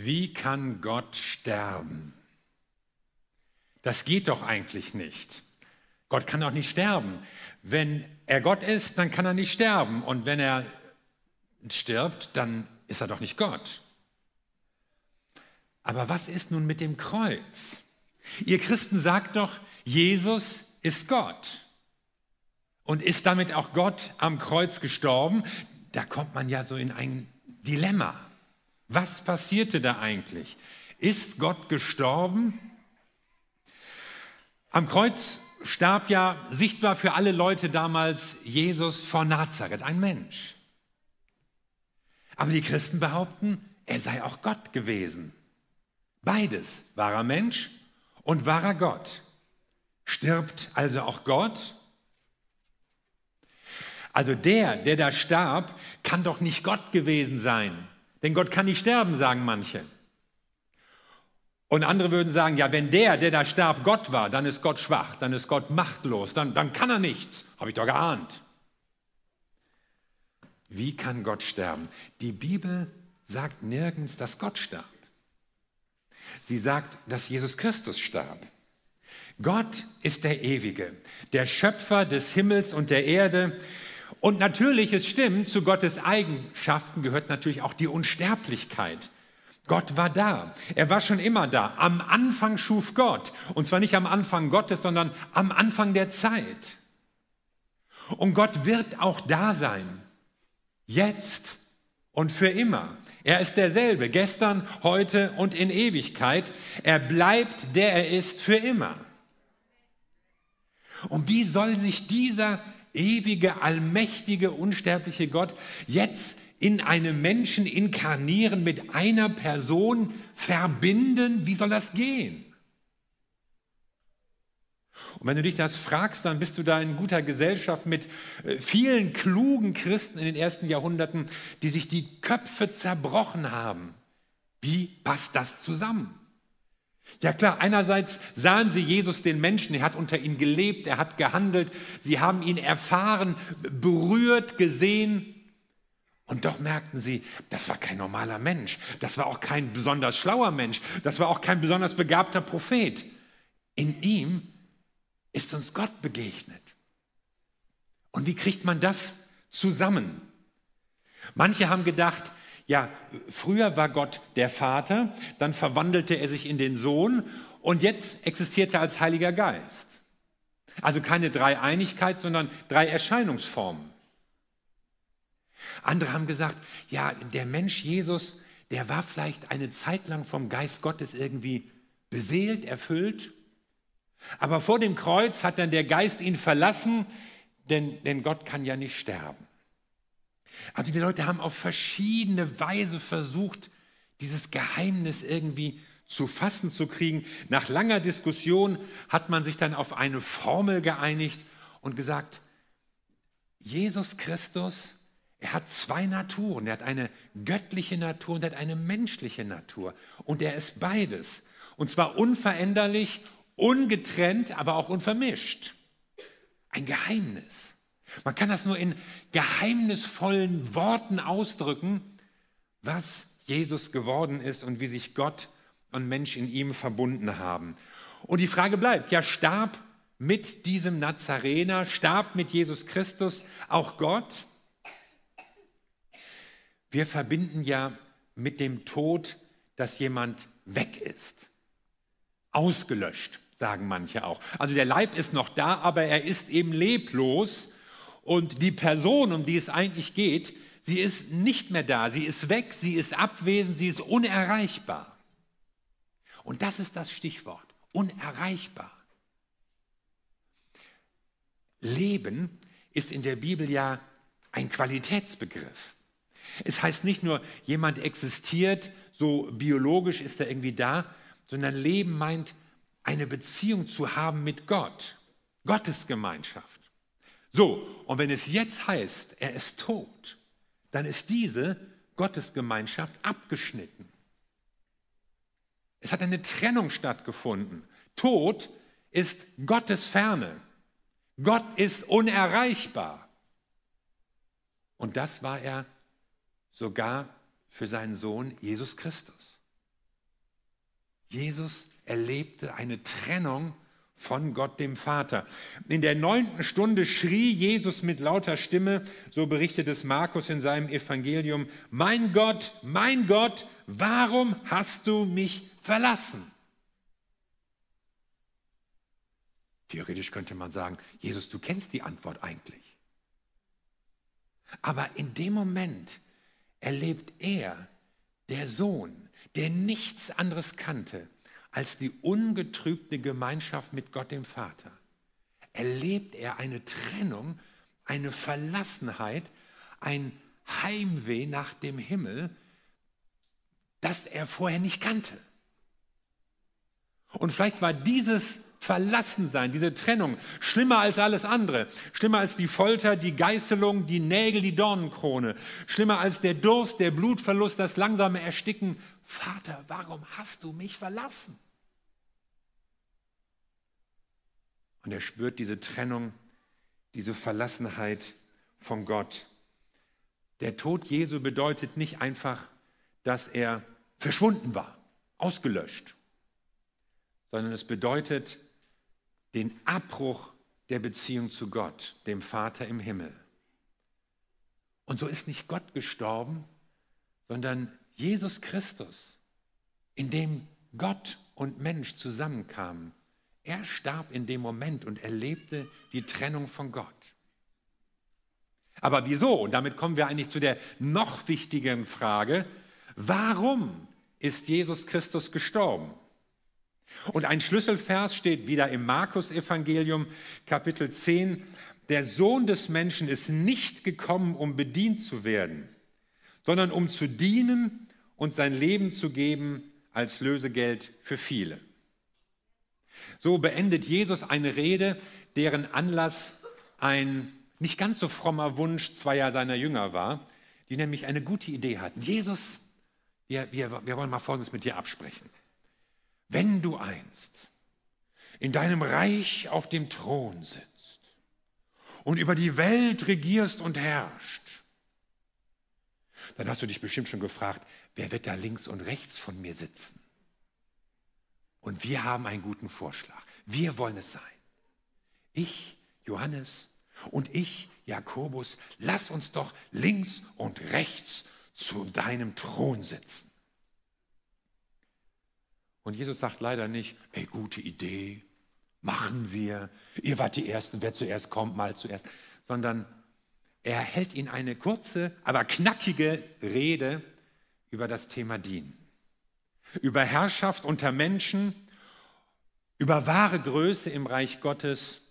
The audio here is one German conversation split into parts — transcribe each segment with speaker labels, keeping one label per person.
Speaker 1: Wie kann Gott sterben? Das geht doch eigentlich nicht. Gott kann doch nicht sterben. Wenn er Gott ist, dann kann er nicht sterben. Und wenn er stirbt, dann ist er doch nicht Gott. Aber was ist nun mit dem Kreuz? Ihr Christen sagt doch, Jesus ist Gott und ist damit auch Gott am Kreuz gestorben. Da kommt man ja so in ein Dilemma. Was passierte da eigentlich? Ist Gott gestorben? Am Kreuz starb ja sichtbar für alle Leute damals Jesus von Nazareth, ein Mensch. Aber die Christen behaupten, er sei auch Gott gewesen. Beides, wahrer Mensch und wahrer Gott. Stirbt also auch Gott? Also der, der da starb, kann doch nicht Gott gewesen sein. Denn Gott kann nicht sterben, sagen manche. Und andere würden sagen, ja, wenn der, der da starb, Gott war, dann ist Gott schwach, dann ist Gott machtlos, dann, dann kann er nichts. Habe ich doch geahnt. Wie kann Gott sterben? Die Bibel sagt nirgends, dass Gott starb. Sie sagt, dass Jesus Christus starb. Gott ist der Ewige, der Schöpfer des Himmels und der Erde. Und natürlich, es stimmt, zu Gottes Eigenschaften gehört natürlich auch die Unsterblichkeit. Gott war da. Er war schon immer da. Am Anfang schuf Gott. Und zwar nicht am Anfang Gottes, sondern am Anfang der Zeit. Und Gott wird auch da sein. Jetzt und für immer. Er ist derselbe, gestern, heute und in Ewigkeit. Er bleibt der er ist für immer. Und wie soll sich dieser ewige, allmächtige, unsterbliche Gott jetzt in einem Menschen inkarnieren, mit einer Person verbinden? Wie soll das gehen? Und wenn du dich das fragst, dann bist du da in guter Gesellschaft mit äh, vielen klugen Christen in den ersten Jahrhunderten, die sich die Köpfe zerbrochen haben. Wie passt das zusammen? Ja klar, einerseits sahen sie Jesus den Menschen, er hat unter ihnen gelebt, er hat gehandelt, sie haben ihn erfahren, berührt, gesehen. Und doch merkten sie, das war kein normaler Mensch, das war auch kein besonders schlauer Mensch, das war auch kein besonders begabter Prophet. In ihm ist uns Gott begegnet. Und wie kriegt man das zusammen? Manche haben gedacht, ja, früher war Gott der Vater, dann verwandelte er sich in den Sohn und jetzt existiert er als Heiliger Geist. Also keine Dreieinigkeit, sondern drei Erscheinungsformen. Andere haben gesagt, ja, der Mensch Jesus, der war vielleicht eine Zeit lang vom Geist Gottes irgendwie beseelt, erfüllt. Aber vor dem Kreuz hat dann der Geist ihn verlassen, denn, denn Gott kann ja nicht sterben. Also die Leute haben auf verschiedene Weise versucht, dieses Geheimnis irgendwie zu fassen zu kriegen. Nach langer Diskussion hat man sich dann auf eine Formel geeinigt und gesagt, Jesus Christus, er hat zwei Naturen. Er hat eine göttliche Natur und er hat eine menschliche Natur. Und er ist beides. Und zwar unveränderlich, ungetrennt, aber auch unvermischt. Ein Geheimnis. Man kann das nur in geheimnisvollen Worten ausdrücken, was Jesus geworden ist und wie sich Gott und Mensch in ihm verbunden haben. Und die Frage bleibt, ja, starb mit diesem Nazarener, starb mit Jesus Christus auch Gott? Wir verbinden ja mit dem Tod, dass jemand weg ist, ausgelöscht, sagen manche auch. Also der Leib ist noch da, aber er ist eben leblos und die Person, um die es eigentlich geht, sie ist nicht mehr da, sie ist weg, sie ist abwesend, sie ist unerreichbar. Und das ist das Stichwort, unerreichbar. Leben ist in der Bibel ja ein Qualitätsbegriff. Es heißt nicht nur, jemand existiert, so biologisch ist er irgendwie da, sondern Leben meint, eine Beziehung zu haben mit Gott, Gottesgemeinschaft. So, und wenn es jetzt heißt, er ist tot, dann ist diese Gottesgemeinschaft abgeschnitten. Es hat eine Trennung stattgefunden. Tod ist Gottes Ferne. Gott ist unerreichbar. Und das war er sogar für seinen Sohn Jesus Christus. Jesus erlebte eine Trennung von Gott dem Vater. In der neunten Stunde schrie Jesus mit lauter Stimme, so berichtet es Markus in seinem Evangelium, mein Gott, mein Gott, warum hast du mich verlassen? Theoretisch könnte man sagen, Jesus, du kennst die Antwort eigentlich. Aber in dem Moment erlebt er, der Sohn, der nichts anderes kannte, als die ungetrübte Gemeinschaft mit Gott dem Vater, erlebt er eine Trennung, eine Verlassenheit, ein Heimweh nach dem Himmel, das er vorher nicht kannte. Und vielleicht war dieses Verlassensein, diese Trennung, schlimmer als alles andere, schlimmer als die Folter, die Geißelung, die Nägel, die Dornenkrone, schlimmer als der Durst, der Blutverlust, das langsame Ersticken Vater, warum hast du mich verlassen? Und er spürt diese Trennung, diese Verlassenheit von Gott. Der Tod Jesu bedeutet nicht einfach, dass er verschwunden war, ausgelöscht, sondern es bedeutet den Abbruch der Beziehung zu Gott, dem Vater im Himmel. Und so ist nicht Gott gestorben, sondern Jesus Christus, in dem Gott und Mensch zusammenkamen, er starb in dem Moment und erlebte die Trennung von Gott. Aber wieso? Und damit kommen wir eigentlich zu der noch wichtigeren Frage, warum ist Jesus Christus gestorben? Und ein Schlüsselvers steht wieder im Markus-Evangelium, Kapitel 10. Der Sohn des Menschen ist nicht gekommen, um bedient zu werden, sondern um zu dienen und sein Leben zu geben als Lösegeld für viele. So beendet Jesus eine Rede, deren Anlass ein nicht ganz so frommer Wunsch zweier seiner Jünger war, die nämlich eine gute Idee hatten. Jesus, wir, wir, wir wollen mal Folgendes mit dir absprechen. Wenn du einst in deinem Reich auf dem Thron sitzt und über die Welt regierst und herrscht, dann hast du dich bestimmt schon gefragt, wer wird da links und rechts von mir sitzen? Und wir haben einen guten Vorschlag. Wir wollen es sein. Ich, Johannes und ich, Jakobus, lass uns doch links und rechts zu deinem Thron sitzen. Und Jesus sagt leider nicht, ey, gute Idee, machen wir, ihr wart die Ersten, wer zuerst kommt, mal zuerst, sondern er hält ihnen eine kurze, aber knackige Rede über das Thema Dienen. Über Herrschaft unter Menschen, über wahre Größe im Reich Gottes.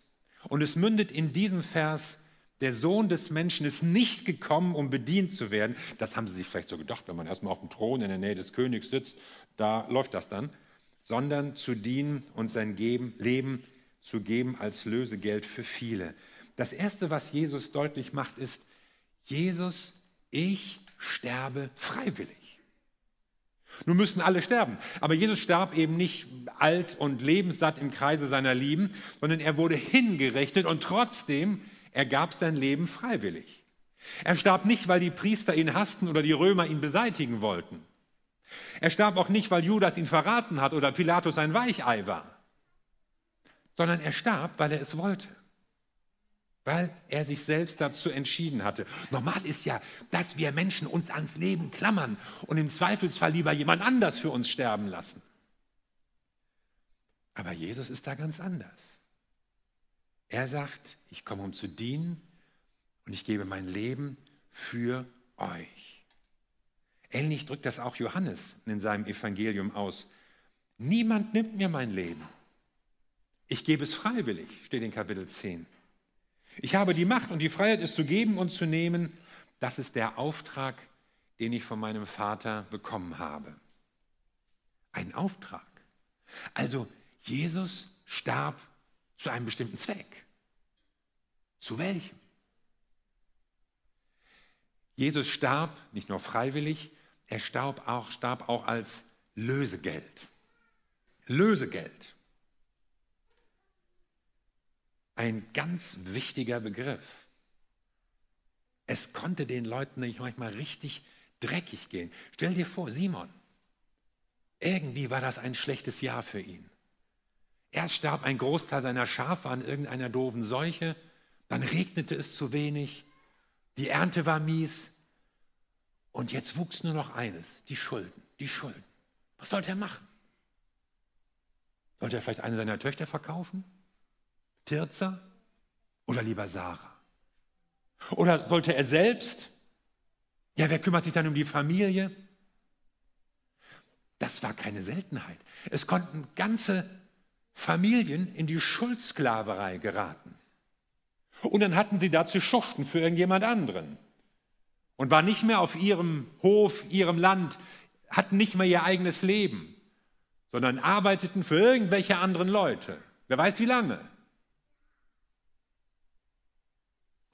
Speaker 1: Und es mündet in diesem Vers, der Sohn des Menschen ist nicht gekommen, um bedient zu werden. Das haben sie sich vielleicht so gedacht, wenn man erstmal auf dem Thron in der Nähe des Königs sitzt, da läuft das dann, sondern zu dienen und sein Leben zu geben als Lösegeld für viele. Das Erste, was Jesus deutlich macht, ist, Jesus, ich sterbe freiwillig. Nun müssen alle sterben. Aber Jesus starb eben nicht alt und lebenssatt im Kreise seiner Lieben, sondern er wurde hingerichtet und trotzdem, er gab sein Leben freiwillig. Er starb nicht, weil die Priester ihn hassten oder die Römer ihn beseitigen wollten. Er starb auch nicht, weil Judas ihn verraten hat oder Pilatus ein Weichei war, sondern er starb, weil er es wollte weil er sich selbst dazu entschieden hatte. Normal ist ja, dass wir Menschen uns ans Leben klammern und im Zweifelsfall lieber jemand anders für uns sterben lassen. Aber Jesus ist da ganz anders. Er sagt, ich komme, um zu dienen und ich gebe mein Leben für euch. Ähnlich drückt das auch Johannes in seinem Evangelium aus. Niemand nimmt mir mein Leben. Ich gebe es freiwillig, steht in Kapitel 10. Ich habe die Macht und die Freiheit, es zu geben und zu nehmen. Das ist der Auftrag, den ich von meinem Vater bekommen habe. Ein Auftrag. Also Jesus starb zu einem bestimmten Zweck. Zu welchem? Jesus starb nicht nur freiwillig, er starb auch, starb auch als Lösegeld. Lösegeld. Ein ganz wichtiger Begriff. Es konnte den Leuten nämlich manchmal richtig dreckig gehen. Stell dir vor, Simon, Irgendwie war das ein schlechtes Jahr für ihn. Erst starb ein Großteil seiner Schafe an irgendeiner doofen Seuche, dann regnete es zu wenig, die Ernte war mies und jetzt wuchs nur noch eines, die Schulden, die Schulden. Was sollte er machen? Sollte er vielleicht eine seiner Töchter verkaufen? Tirza oder lieber Sarah? Oder sollte er selbst? Ja, wer kümmert sich dann um die Familie? Das war keine Seltenheit. Es konnten ganze Familien in die Schuldsklaverei geraten. Und dann hatten sie da zu schuften für irgendjemand anderen. Und waren nicht mehr auf ihrem Hof, ihrem Land, hatten nicht mehr ihr eigenes Leben, sondern arbeiteten für irgendwelche anderen Leute. Wer weiß wie lange.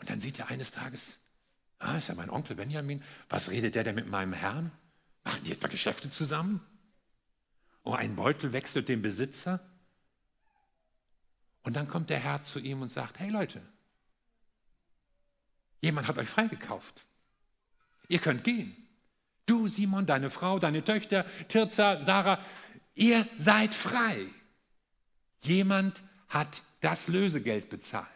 Speaker 1: Und dann sieht er eines Tages, ah, ist ja mein Onkel Benjamin, was redet der denn mit meinem Herrn? Machen die etwa Geschäfte zusammen? Oh, ein Beutel wechselt den Besitzer. Und dann kommt der Herr zu ihm und sagt, hey Leute, jemand hat euch freigekauft. Ihr könnt gehen. Du, Simon, deine Frau, deine Töchter, Tirza, Sarah, ihr seid frei. Jemand hat das Lösegeld bezahlt.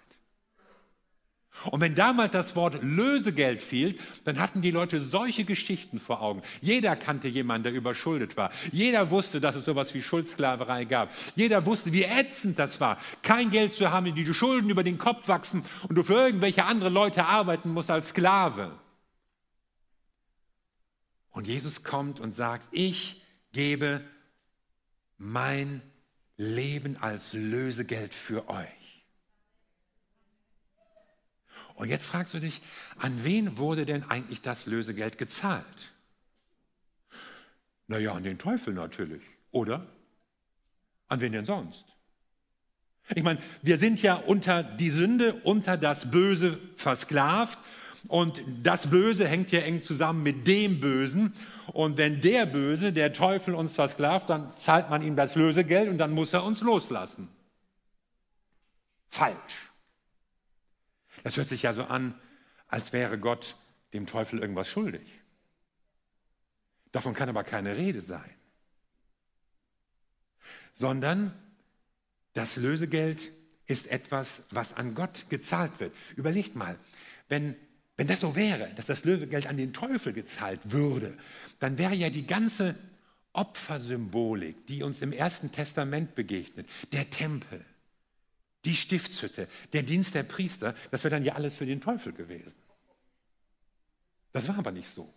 Speaker 1: Und wenn damals das Wort Lösegeld fiel, dann hatten die Leute solche Geschichten vor Augen. Jeder kannte jemanden, der überschuldet war. Jeder wusste, dass es sowas wie Schuldsklaverei gab. Jeder wusste, wie ätzend das war, kein Geld zu haben, die Schulden über den Kopf wachsen und du für irgendwelche andere Leute arbeiten musst als Sklave. Und Jesus kommt und sagt, ich gebe mein Leben als Lösegeld für euch. Und jetzt fragst du dich, an wen wurde denn eigentlich das Lösegeld gezahlt? Naja, an den Teufel natürlich, oder? An wen denn sonst? Ich meine, wir sind ja unter die Sünde, unter das Böse versklavt und das Böse hängt ja eng zusammen mit dem Bösen. Und wenn der Böse, der Teufel uns versklavt, dann zahlt man ihm das Lösegeld und dann muss er uns loslassen. Falsch. Das hört sich ja so an, als wäre Gott dem Teufel irgendwas schuldig. Davon kann aber keine Rede sein. Sondern das Lösegeld ist etwas, was an Gott gezahlt wird. Überlegt mal, wenn, wenn das so wäre, dass das Lösegeld an den Teufel gezahlt würde, dann wäre ja die ganze Opfersymbolik, die uns im Ersten Testament begegnet, der Tempel, die Stiftshütte, der Dienst der Priester, das wäre dann ja alles für den Teufel gewesen. Das war aber nicht so.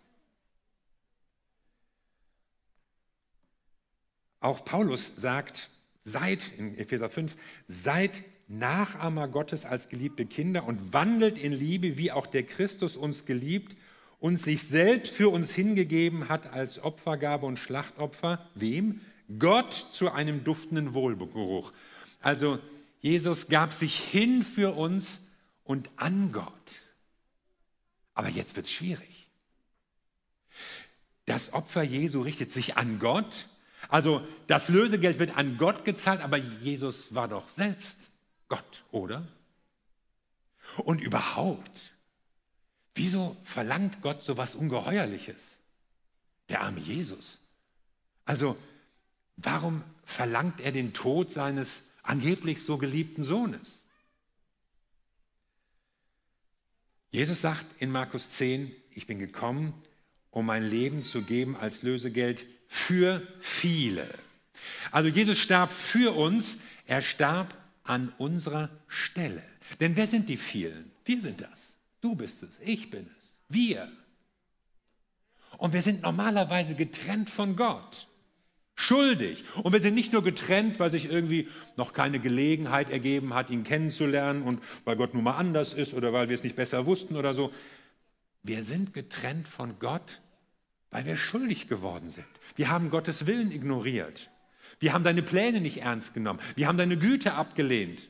Speaker 1: Auch Paulus sagt, seid, in Epheser 5, seid Nachahmer Gottes als geliebte Kinder und wandelt in Liebe, wie auch der Christus uns geliebt und sich selbst für uns hingegeben hat als Opfergabe und Schlachtopfer. Wem? Gott zu einem duftenden Wohlgeruch. Also Jesus gab sich hin für uns und an Gott. Aber jetzt wird es schwierig. Das Opfer Jesu richtet sich an Gott. Also das Lösegeld wird an Gott gezahlt, aber Jesus war doch selbst Gott, oder? Und überhaupt, wieso verlangt Gott so was Ungeheuerliches? Der arme Jesus. Also, warum verlangt er den Tod seines angeblich so geliebten Sohnes. Jesus sagt in Markus 10, ich bin gekommen, um mein Leben zu geben als Lösegeld für viele. Also Jesus starb für uns, er starb an unserer Stelle. Denn wer sind die vielen? Wir sind das. Du bist es, ich bin es, wir. Und wir sind normalerweise getrennt von Gott schuldig. Und wir sind nicht nur getrennt, weil sich irgendwie noch keine Gelegenheit ergeben hat, ihn kennenzulernen und weil Gott nun mal anders ist oder weil wir es nicht besser wussten oder so. Wir sind getrennt von Gott, weil wir schuldig geworden sind. Wir haben Gottes Willen ignoriert. Wir haben deine Pläne nicht ernst genommen. Wir haben deine Güte abgelehnt.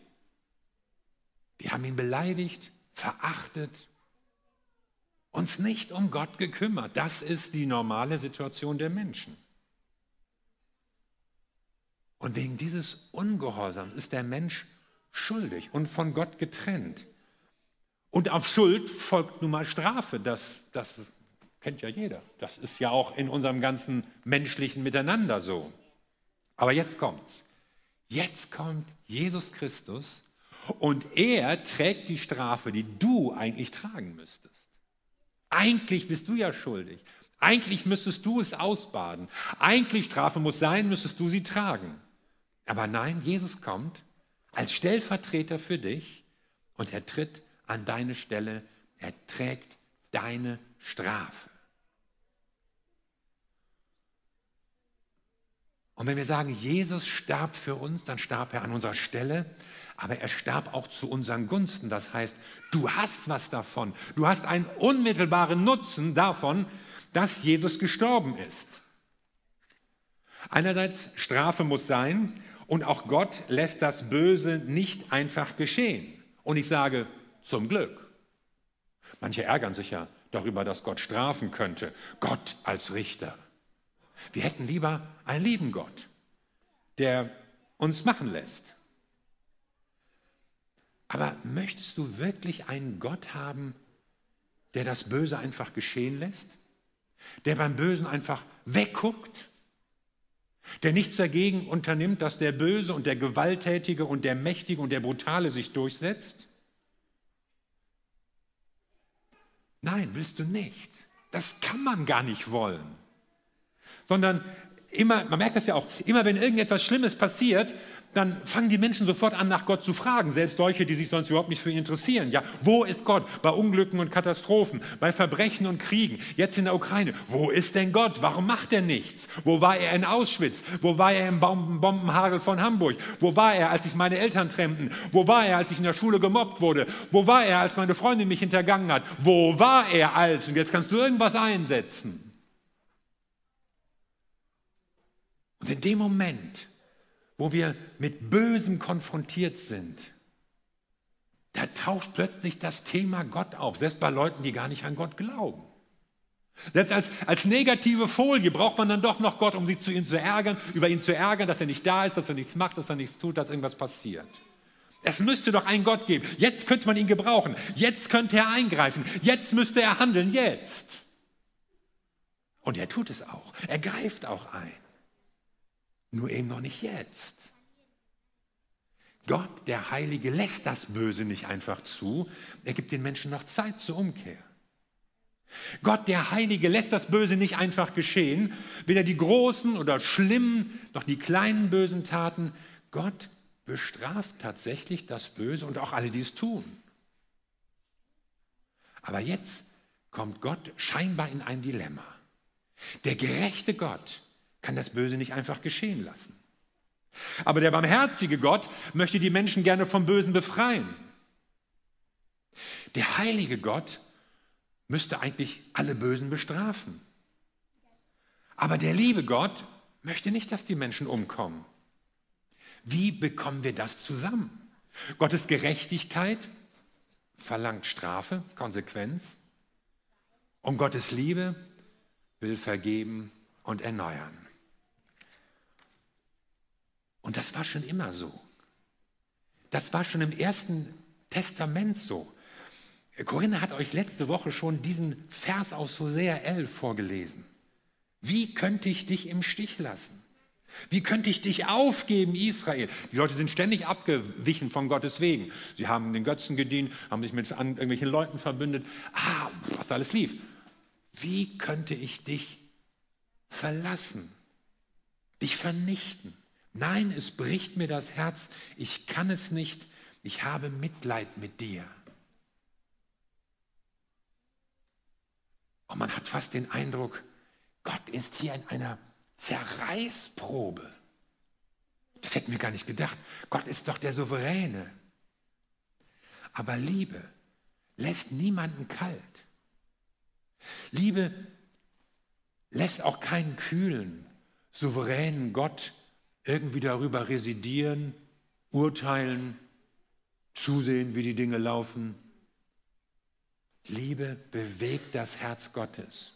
Speaker 1: Wir haben ihn beleidigt, verachtet, uns nicht um Gott gekümmert. Das ist die normale Situation der Menschen. Und wegen dieses Ungehorsams ist der Mensch schuldig und von Gott getrennt. Und auf Schuld folgt nun mal Strafe, das, das Kennt ja jeder. Das ist ja auch in unserem ganzen menschlichen Miteinander so. Aber jetzt kommt's. Jetzt kommt Jesus Christus und er trägt die Strafe, die du eigentlich tragen müsstest. Eigentlich bist du ja schuldig. Eigentlich müsstest du es ausbaden. Eigentlich Strafe muss sein, müsstest du sie tragen. Aber nein, Jesus kommt als Stellvertreter für dich und er tritt an deine Stelle. Er trägt deine Strafe. Und wenn wir sagen, Jesus starb für uns, dann starb er an unserer Stelle, aber er starb auch zu unseren Gunsten. Das heißt, du hast was davon. Du hast einen unmittelbaren Nutzen davon, dass Jesus gestorben ist. Einerseits, Strafe muss sein und auch Gott lässt das Böse nicht einfach geschehen. Und ich sage, zum Glück. Manche ärgern sich ja darüber, dass Gott strafen könnte. Gott als Richter. Wir hätten lieber einen lieben Gott, der uns machen lässt. Aber möchtest du wirklich einen Gott haben, der das Böse einfach geschehen lässt? Der beim Bösen einfach wegguckt? Der nichts dagegen unternimmt, dass der Böse und der Gewalttätige und der Mächtige und der Brutale sich durchsetzt? Nein, willst du nicht. Das kann man gar nicht wollen sondern immer, man merkt das ja auch, immer wenn irgendetwas Schlimmes passiert, dann fangen die Menschen sofort an, nach Gott zu fragen, selbst solche, die sich sonst überhaupt nicht für ihn interessieren. Ja, wo ist Gott? Bei Unglücken und Katastrophen, bei Verbrechen und Kriegen, jetzt in der Ukraine. Wo ist denn Gott? Warum macht er nichts? Wo war er in Auschwitz? Wo war er im Bombenhagel von Hamburg? Wo war er, als sich meine Eltern trennten? Wo war er, als ich in der Schule gemobbt wurde? Wo war er, als meine Freundin mich hintergangen hat? Wo war er als? Und jetzt kannst du irgendwas einsetzen. Und in dem Moment, wo wir mit Bösem konfrontiert sind, da taucht plötzlich das Thema Gott auf, selbst bei Leuten, die gar nicht an Gott glauben. Selbst als, als negative Folie braucht man dann doch noch Gott, um sich zu ihm zu ärgern, über ihn zu ärgern, dass er nicht da ist, dass er nichts macht, dass er nichts tut, dass irgendwas passiert. Es müsste doch einen Gott geben. Jetzt könnte man ihn gebrauchen. Jetzt könnte er eingreifen. Jetzt müsste er handeln. Jetzt. Und er tut es auch. Er greift auch ein. Nur eben noch nicht jetzt. Gott, der Heilige, lässt das Böse nicht einfach zu. Er gibt den Menschen noch Zeit zur Umkehr. Gott, der Heilige, lässt das Böse nicht einfach geschehen. Weder die großen oder schlimmen noch die kleinen bösen Taten. Gott bestraft tatsächlich das Böse und auch alle, die es tun. Aber jetzt kommt Gott scheinbar in ein Dilemma. Der gerechte Gott kann das Böse nicht einfach geschehen lassen. Aber der barmherzige Gott möchte die Menschen gerne vom Bösen befreien. Der heilige Gott müsste eigentlich alle Bösen bestrafen. Aber der liebe Gott möchte nicht, dass die Menschen umkommen. Wie bekommen wir das zusammen? Gottes Gerechtigkeit verlangt Strafe, Konsequenz. Und Gottes Liebe will vergeben und erneuern. Und das war schon immer so. Das war schon im ersten Testament so. Corinna hat euch letzte Woche schon diesen Vers aus Hosea 11 vorgelesen. Wie könnte ich dich im Stich lassen? Wie könnte ich dich aufgeben, Israel? Die Leute sind ständig abgewichen von Gottes Wegen. Sie haben den Götzen gedient, haben sich mit irgendwelchen Leuten verbündet. Ah, was da alles lief. Wie könnte ich dich verlassen, dich vernichten? Nein, es bricht mir das Herz, ich kann es nicht, ich habe Mitleid mit dir. Und man hat fast den Eindruck, Gott ist hier in einer Zerreißprobe. Das hätten wir gar nicht gedacht. Gott ist doch der Souveräne. Aber Liebe lässt niemanden kalt. Liebe lässt auch keinen kühlen, souveränen Gott irgendwie darüber residieren, urteilen, zusehen, wie die Dinge laufen. Liebe bewegt das Herz Gottes.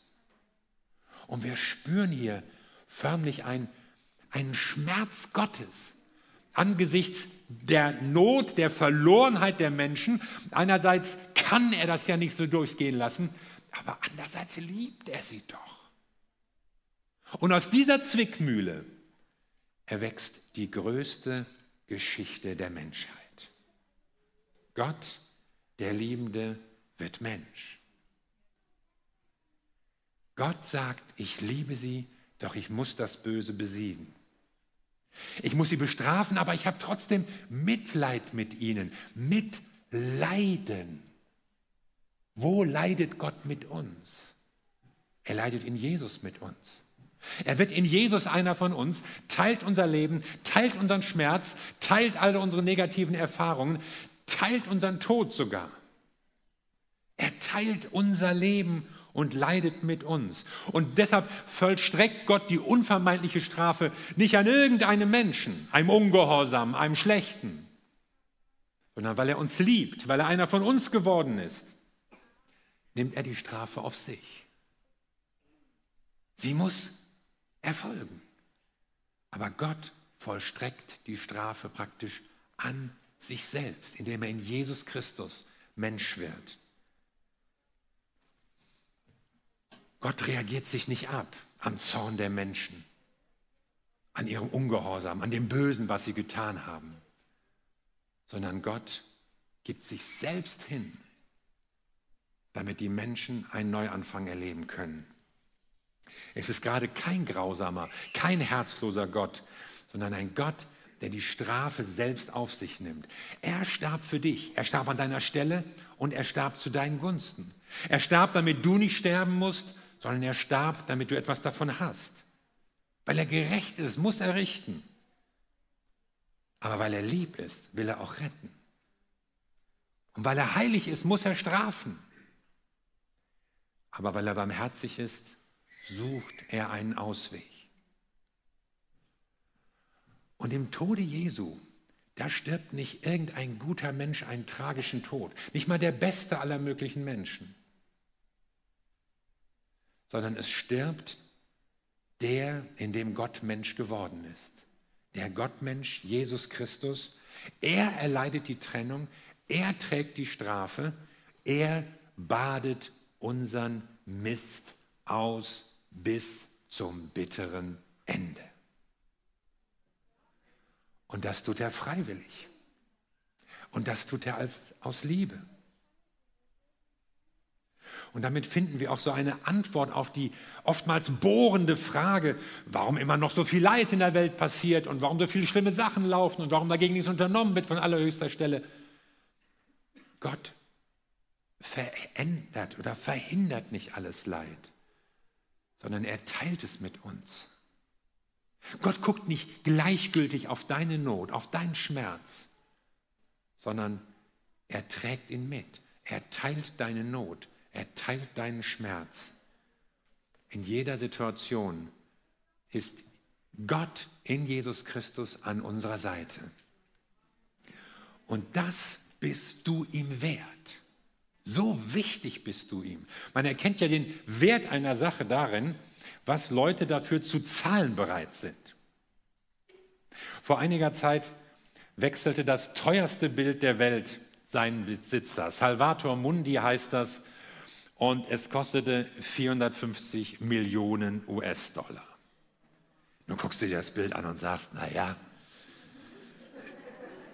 Speaker 1: Und wir spüren hier förmlich ein, einen Schmerz Gottes angesichts der Not, der Verlorenheit der Menschen. Einerseits kann er das ja nicht so durchgehen lassen, Aber andererseits liebt er sie doch. Und aus dieser Zwickmühle erwächst die größte Geschichte der Menschheit. Gott, der Liebende, wird Mensch. Gott sagt, ich liebe sie, doch ich muss das Böse besiegen. Ich muss sie bestrafen, aber ich habe trotzdem Mitleid mit ihnen. Mitleiden. Wo leidet Gott mit uns? Er leidet in Jesus mit uns. Er wird in Jesus einer von uns, teilt unser Leben, teilt unseren Schmerz, teilt alle unsere negativen Erfahrungen, teilt unseren Tod sogar. Er teilt unser Leben und leidet mit uns. Und deshalb vollstreckt Gott die unvermeidliche Strafe nicht an irgendeinem Menschen, einem Ungehorsamen, einem Schlechten, sondern weil er uns liebt, weil er einer von uns geworden ist, nimmt er die Strafe auf sich. Sie muss erfolgen. Aber Gott vollstreckt die Strafe praktisch an sich selbst, indem er in Jesus Christus Mensch wird. Gott reagiert sich nicht ab am Zorn der Menschen, an ihrem Ungehorsam, an dem Bösen, was sie getan haben, sondern Gott gibt sich selbst hin, damit die Menschen einen Neuanfang erleben können. Es ist gerade kein grausamer, kein herzloser Gott, sondern ein Gott, der die Strafe selbst auf sich nimmt. Er starb für dich. Er starb an deiner Stelle und er starb zu deinen Gunsten. Er starb, damit du nicht sterben musst, sondern er starb, damit du etwas davon hast. Weil er gerecht ist, muss er richten. Aber weil er lieb ist, will er auch retten. Und weil er heilig ist, muss er strafen. Aber weil er barmherzig ist, sucht er einen Ausweg. Und im Tode Jesu, da stirbt nicht irgendein guter Mensch einen tragischen Tod, nicht mal der beste aller möglichen Menschen sondern es stirbt der, in dem Gott Mensch geworden ist. Der Gottmensch, Jesus Christus. Er erleidet die Trennung, er trägt die Strafe, er badet unseren Mist aus bis zum bitteren Ende. Und das tut er freiwillig. Und das tut er als, aus Liebe. Und damit finden wir auch so eine Antwort auf die oftmals bohrende Frage, warum immer noch so viel Leid in der Welt passiert und warum so viele schlimme Sachen laufen und warum dagegen nichts unternommen wird von allerhöchster Stelle. Gott verändert oder verhindert nicht alles Leid, sondern er teilt es mit uns. Gott guckt nicht gleichgültig auf deine Not, auf deinen Schmerz, sondern er trägt ihn mit. Er teilt deine Not. Er teilt deinen Schmerz. In jeder Situation ist Gott in Jesus Christus an unserer Seite. Und das bist du ihm wert. So wichtig bist du ihm. Man erkennt ja den Wert einer Sache darin, was Leute dafür zu zahlen bereit sind. Vor einiger Zeit wechselte das teuerste Bild der Welt seinen Besitzer. Salvator Mundi heißt das und es kostete 450 Millionen US-Dollar. Nun guckst du dir das Bild an und sagst, naja,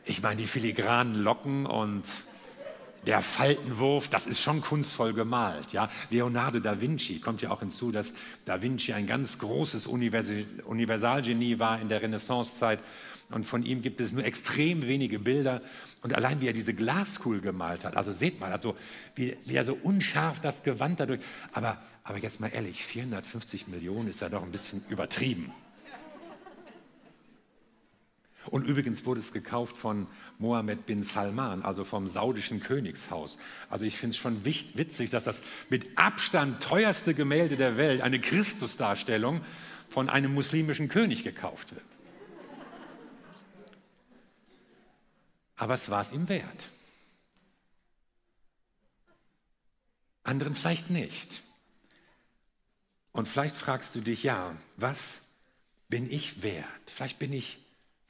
Speaker 1: ich meine, die filigranen Locken und der Faltenwurf, das ist schon kunstvoll gemalt. Ja? Leonardo da Vinci kommt ja auch hinzu, dass da Vinci ein ganz großes Universalgenie war in der Renaissancezeit und von ihm gibt es nur extrem wenige Bilder. Und allein wie er diese Glaskugel gemalt hat, also seht mal, also wie, wie er so unscharf das Gewand dadurch. Aber, aber jetzt mal ehrlich, 450 Millionen ist ja doch ein bisschen übertrieben. Und übrigens wurde es gekauft von Mohammed bin Salman, also vom saudischen Königshaus. Also ich finde es schon witzig, dass das mit Abstand teuerste Gemälde der Welt, eine Christusdarstellung, von einem muslimischen König gekauft wird. aber es war es ihm wert. Anderen vielleicht nicht. Und vielleicht fragst du dich, ja, was bin ich wert? Vielleicht bin ich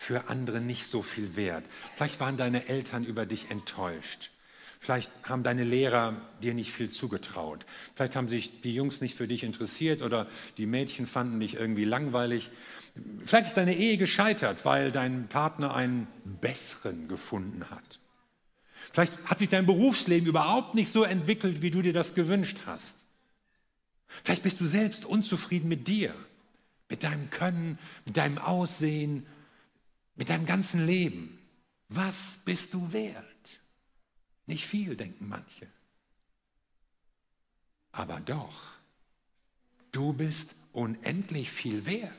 Speaker 1: für andere nicht so viel wert. Vielleicht waren deine Eltern über dich enttäuscht. Vielleicht haben deine Lehrer dir nicht viel zugetraut. Vielleicht haben sich die Jungs nicht für dich interessiert oder die Mädchen fanden dich irgendwie langweilig. Vielleicht ist deine Ehe gescheitert, weil dein Partner einen besseren gefunden hat. Vielleicht hat sich dein Berufsleben überhaupt nicht so entwickelt, wie du dir das gewünscht hast. Vielleicht bist du selbst unzufrieden mit dir, mit deinem Können, mit deinem Aussehen, mit deinem ganzen Leben. Was bist du wert? Nicht viel, denken manche. Aber doch, du bist unendlich viel wert.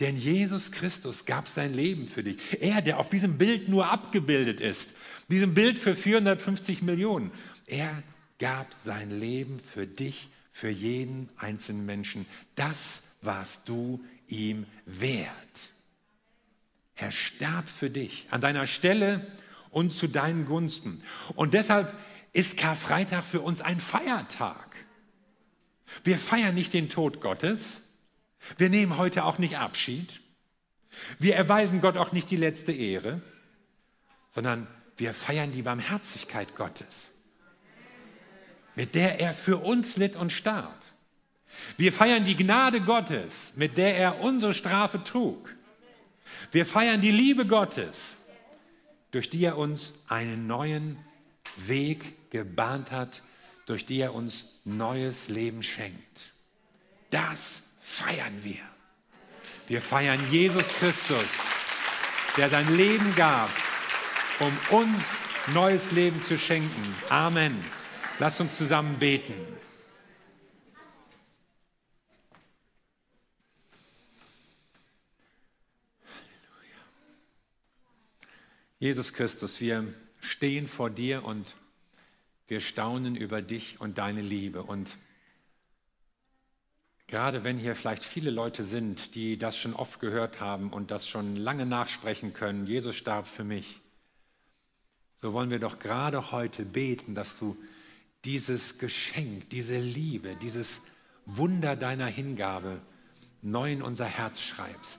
Speaker 1: Denn Jesus Christus gab sein Leben für dich. Er, der auf diesem Bild nur abgebildet ist, diesem Bild für 450 Millionen, er gab sein Leben für dich, für jeden einzelnen Menschen. Das warst du ihm wert. Er starb für dich an deiner Stelle und zu deinen Gunsten. Und deshalb ist Karfreitag für uns ein Feiertag. Wir feiern nicht den Tod Gottes, wir nehmen heute auch nicht Abschied. Wir erweisen Gott auch nicht die letzte Ehre, sondern wir feiern die Barmherzigkeit Gottes, mit der er für uns litt und starb. Wir feiern die Gnade Gottes, mit der er unsere Strafe trug. Wir feiern die Liebe Gottes, durch die er uns einen neuen Weg gebahnt hat, durch die er uns neues Leben schenkt. Das feiern wir. Wir feiern Jesus Christus, der sein Leben gab, um uns neues Leben zu schenken. Amen. Lass uns zusammen beten. Jesus Christus, wir stehen vor dir und wir staunen über dich und deine Liebe. Und Gerade wenn hier vielleicht viele Leute sind, die das schon oft gehört haben und das schon lange nachsprechen können, Jesus starb für mich, so wollen wir doch gerade heute beten, dass du dieses Geschenk, diese Liebe, dieses Wunder deiner Hingabe neu in unser Herz schreibst,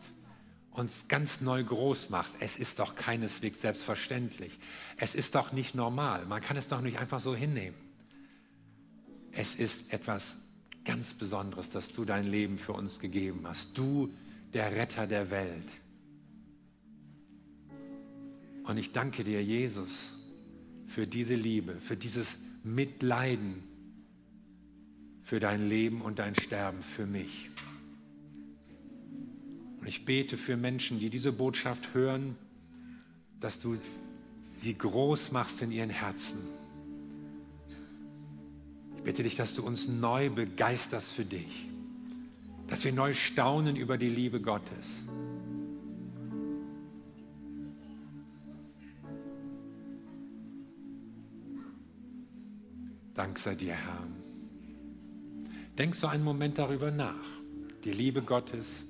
Speaker 1: uns ganz neu groß machst. Es ist doch keineswegs selbstverständlich. Es ist doch nicht normal. Man kann es doch nicht einfach so hinnehmen. Es ist etwas ganz Besonderes, dass du dein Leben für uns gegeben hast. Du, der Retter der Welt. Und ich danke dir, Jesus, für diese Liebe, für dieses Mitleiden, für dein Leben und dein Sterben für mich. Und ich bete für Menschen, die diese Botschaft hören, dass du sie groß machst in ihren Herzen bitte dich, dass du uns neu begeisterst für dich, dass wir neu staunen über die Liebe Gottes. Dank sei dir, Herr. Denk so einen Moment darüber nach. Die Liebe Gottes,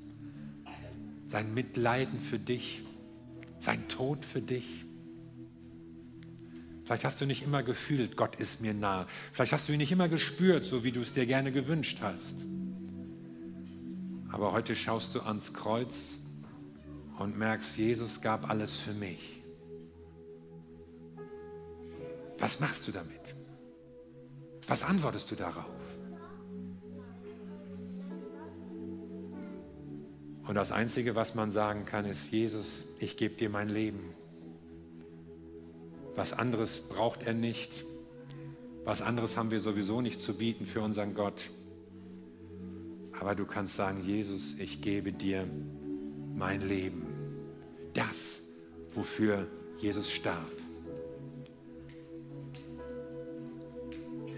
Speaker 1: sein Mitleiden für dich, sein Tod für dich. Vielleicht hast du nicht immer gefühlt, Gott ist mir nah. Vielleicht hast du ihn nicht immer gespürt, so wie du es dir gerne gewünscht hast. Aber heute schaust du ans Kreuz und merkst, Jesus gab alles für mich. Was machst du damit? Was antwortest du darauf? Und das Einzige, was man sagen kann, ist, Jesus, ich gebe dir mein Leben. Was anderes braucht er nicht. Was anderes haben wir sowieso nicht zu bieten für unseren Gott. Aber du kannst sagen, Jesus, ich gebe dir mein Leben. Das, wofür Jesus starb.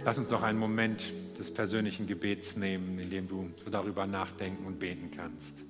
Speaker 1: Lass uns noch einen Moment des persönlichen Gebets nehmen, in dem du darüber nachdenken und beten kannst.